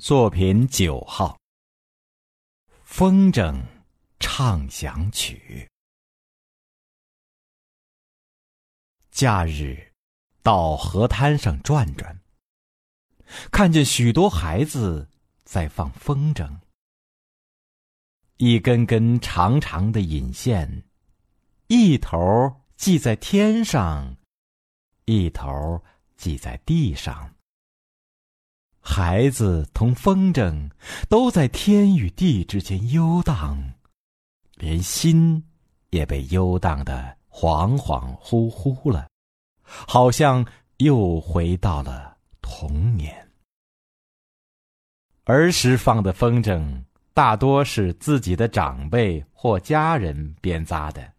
作品九号，《风筝畅想曲》。假日到河滩上转转，看见许多孩子在放风筝，一根根长长的引线，一头系在天上，一头系在地上。孩子同风筝都在天与地之间游荡，连心也被游荡的恍恍惚惚了，好像又回到了童年。儿时放的风筝大多是自己的长辈或家人编扎的，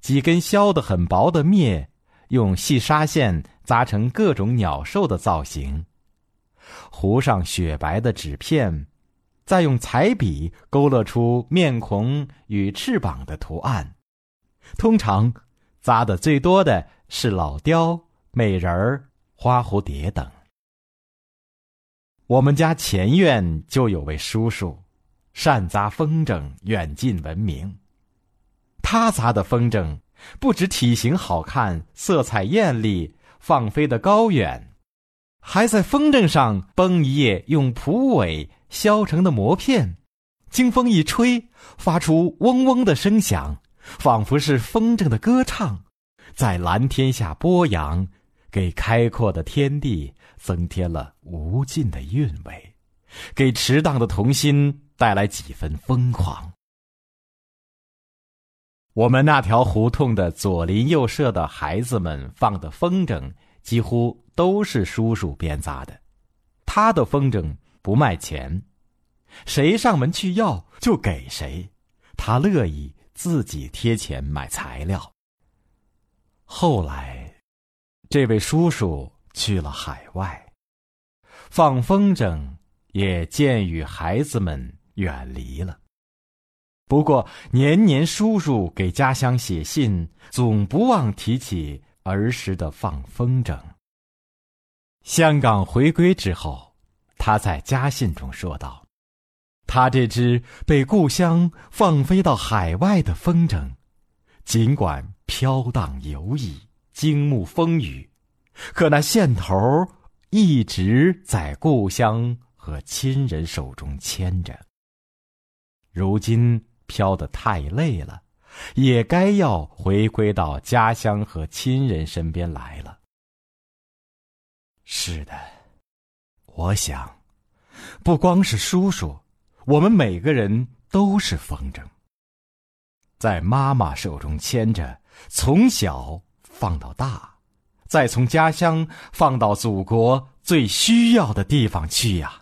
几根削得很薄的篾，用细纱线扎成各种鸟兽的造型。糊上雪白的纸片，再用彩笔勾勒出面孔与翅膀的图案。通常，扎的最多的是老雕、美人儿、花蝴蝶等。我们家前院就有位叔叔，善扎风筝，远近闻名。他扎的风筝不止体型好看、色彩艳丽，放飞的高远。还在风筝上绷一页用蒲苇削成的膜片，经风一吹，发出嗡嗡的声响，仿佛是风筝的歌唱，在蓝天下播扬，给开阔的天地增添了无尽的韵味，给迟荡的童心带来几分疯狂。我们那条胡同的左邻右舍的孩子们放的风筝。几乎都是叔叔编扎的，他的风筝不卖钱，谁上门去要就给谁，他乐意自己贴钱买材料。后来，这位叔叔去了海外，放风筝也渐与孩子们远离了。不过，年年叔叔给家乡写信，总不忘提起。儿时的放风筝。香港回归之后，他在家信中说道：“他这只被故乡放飞到海外的风筝，尽管飘荡游弋、惊目风雨，可那线头一直在故乡和亲人手中牵着。如今飘得太累了。”也该要回归到家乡和亲人身边来了。是的，我想，不光是叔叔，我们每个人都是风筝，在妈妈手中牵着，从小放到大，再从家乡放到祖国最需要的地方去呀。